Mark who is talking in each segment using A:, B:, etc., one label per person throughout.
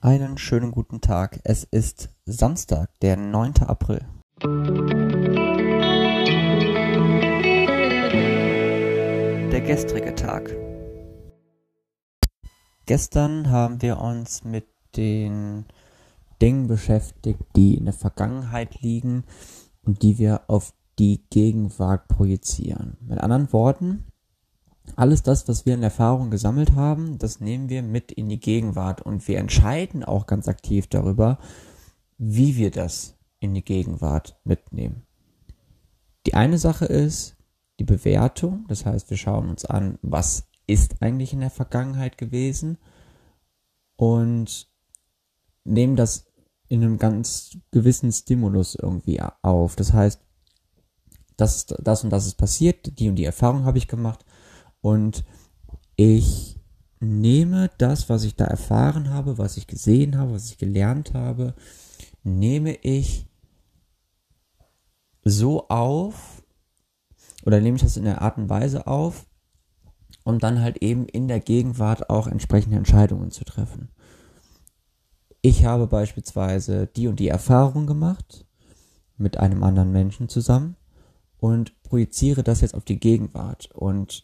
A: Einen schönen guten Tag. Es ist Samstag, der 9. April. Der gestrige Tag. Gestern haben wir uns mit den Dingen beschäftigt, die in der Vergangenheit liegen und die wir auf die Gegenwart projizieren. Mit anderen Worten, alles das, was wir in Erfahrung gesammelt haben, das nehmen wir mit in die Gegenwart und wir entscheiden auch ganz aktiv darüber, wie wir das in die Gegenwart mitnehmen. Die eine Sache ist die Bewertung, das heißt, wir schauen uns an, was ist eigentlich in der Vergangenheit gewesen und nehmen das in einem ganz gewissen Stimulus irgendwie auf. Das heißt, das, das und das ist passiert, die und die Erfahrung habe ich gemacht und ich nehme das, was ich da erfahren habe, was ich gesehen habe, was ich gelernt habe, nehme ich so auf oder nehme ich das in der Art und Weise auf, um dann halt eben in der Gegenwart auch entsprechende Entscheidungen zu treffen. Ich habe beispielsweise die und die Erfahrung gemacht mit einem anderen Menschen zusammen und projiziere das jetzt auf die Gegenwart und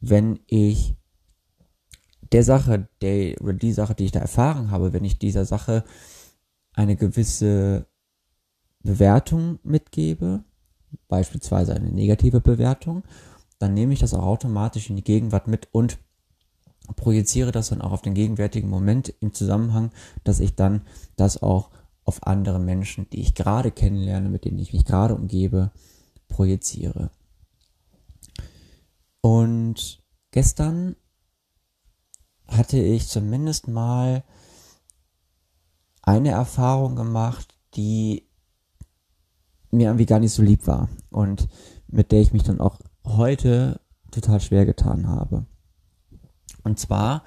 A: wenn ich der Sache, der, oder die Sache, die ich da erfahren habe, wenn ich dieser Sache eine gewisse Bewertung mitgebe, beispielsweise eine negative Bewertung, dann nehme ich das auch automatisch in die Gegenwart mit und projiziere das dann auch auf den gegenwärtigen Moment im Zusammenhang, dass ich dann das auch auf andere Menschen, die ich gerade kennenlerne, mit denen ich mich gerade umgebe, projiziere. Und gestern hatte ich zumindest mal eine Erfahrung gemacht, die mir irgendwie gar nicht so lieb war und mit der ich mich dann auch heute total schwer getan habe. Und zwar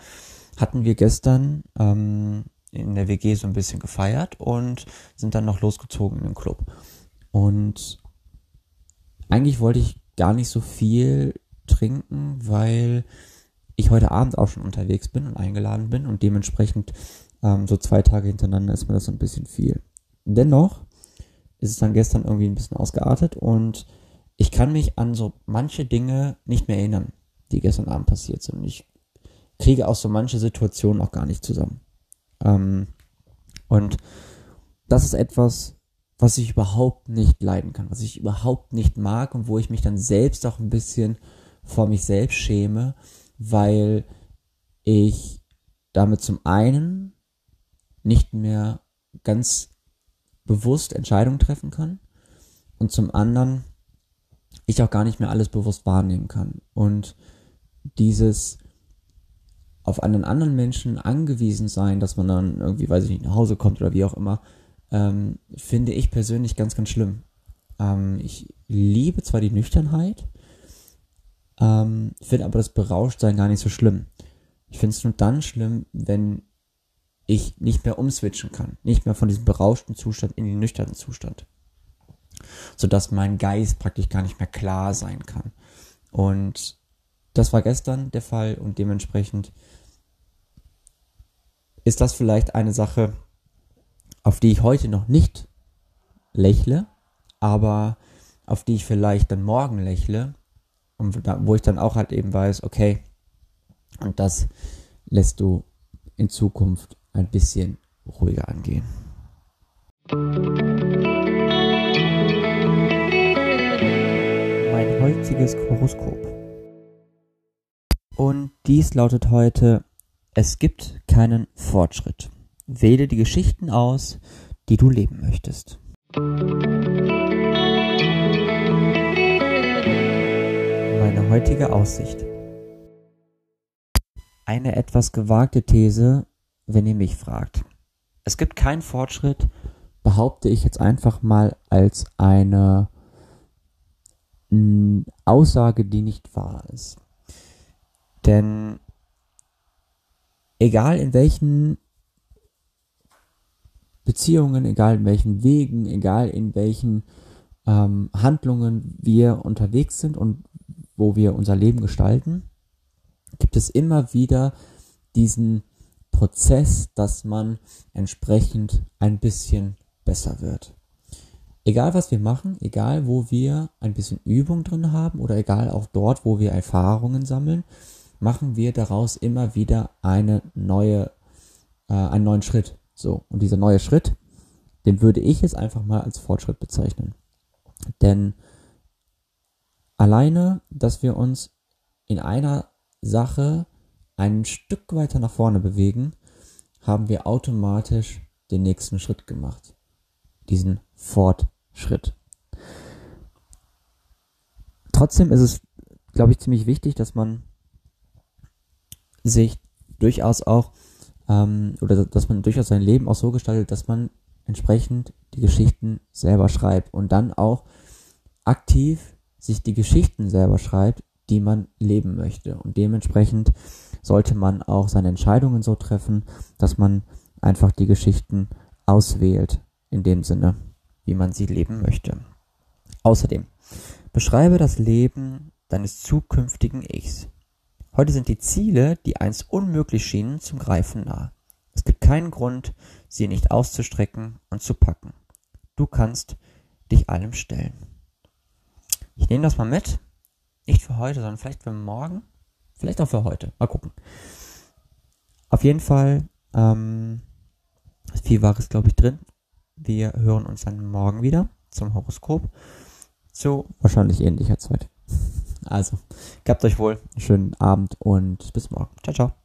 A: hatten wir gestern ähm, in der WG so ein bisschen gefeiert und sind dann noch losgezogen in den Club. Und eigentlich wollte ich gar nicht so viel trinken, weil ich heute Abend auch schon unterwegs bin und eingeladen bin und dementsprechend ähm, so zwei Tage hintereinander ist mir das so ein bisschen viel. Dennoch ist es dann gestern irgendwie ein bisschen ausgeartet und ich kann mich an so manche Dinge nicht mehr erinnern, die gestern Abend passiert sind. Ich kriege auch so manche Situationen auch gar nicht zusammen. Ähm, und das ist etwas, was ich überhaupt nicht leiden kann, was ich überhaupt nicht mag und wo ich mich dann selbst auch ein bisschen vor mich selbst schäme, weil ich damit zum einen nicht mehr ganz bewusst Entscheidungen treffen kann und zum anderen ich auch gar nicht mehr alles bewusst wahrnehmen kann. Und dieses auf einen anderen Menschen angewiesen sein, dass man dann irgendwie, weiß ich nicht, nach Hause kommt oder wie auch immer, ähm, finde ich persönlich ganz, ganz schlimm. Ähm, ich liebe zwar die Nüchternheit, ähm, finde aber das Berauschtsein gar nicht so schlimm. Ich finde es nur dann schlimm, wenn ich nicht mehr umswitchen kann. Nicht mehr von diesem berauschten Zustand in den nüchternen Zustand. Sodass mein Geist praktisch gar nicht mehr klar sein kann. Und das war gestern der Fall und dementsprechend ist das vielleicht eine Sache, auf die ich heute noch nicht lächle, aber auf die ich vielleicht dann morgen lächle, und wo ich dann auch halt eben weiß, okay, und das lässt du in Zukunft ein bisschen ruhiger angehen. Mein heutiges Horoskop. Und dies lautet heute, es gibt keinen Fortschritt. Wähle die Geschichten aus, die du leben möchtest. Meine heutige Aussicht. Eine etwas gewagte These, wenn ihr mich fragt. Es gibt keinen Fortschritt, behaupte ich jetzt einfach mal als eine Aussage, die nicht wahr ist. Denn egal in welchen Beziehungen, egal in welchen Wegen, egal in welchen ähm, Handlungen wir unterwegs sind und wo wir unser Leben gestalten, gibt es immer wieder diesen Prozess, dass man entsprechend ein bisschen besser wird. Egal was wir machen, egal wo wir ein bisschen Übung drin haben oder egal auch dort, wo wir Erfahrungen sammeln, machen wir daraus immer wieder eine neue, äh, einen neuen Schritt. So. Und dieser neue Schritt, den würde ich jetzt einfach mal als Fortschritt bezeichnen. Denn alleine, dass wir uns in einer Sache ein Stück weiter nach vorne bewegen, haben wir automatisch den nächsten Schritt gemacht. Diesen Fortschritt. Trotzdem ist es, glaube ich, ziemlich wichtig, dass man sich durchaus auch ähm, oder dass man durchaus sein Leben auch so gestaltet, dass man entsprechend die Geschichten selber schreibt und dann auch aktiv sich die Geschichten selber schreibt, die man leben möchte. Und dementsprechend sollte man auch seine Entscheidungen so treffen, dass man einfach die Geschichten auswählt, in dem Sinne, wie man sie leben möchte. Außerdem, beschreibe das Leben deines zukünftigen Ichs. Heute sind die Ziele, die einst unmöglich schienen, zum Greifen nah. Es gibt keinen Grund, sie nicht auszustrecken und zu packen. Du kannst dich allem stellen. Ich nehme das mal mit. Nicht für heute, sondern vielleicht für morgen. Vielleicht auch für heute. Mal gucken. Auf jeden Fall, ähm, viel Wahres, glaube ich, drin. Wir hören uns dann morgen wieder zum Horoskop. Zu wahrscheinlich ähnlicher Zeit. Also, gehabt euch wohl, schönen Abend und bis morgen. Ciao, ciao.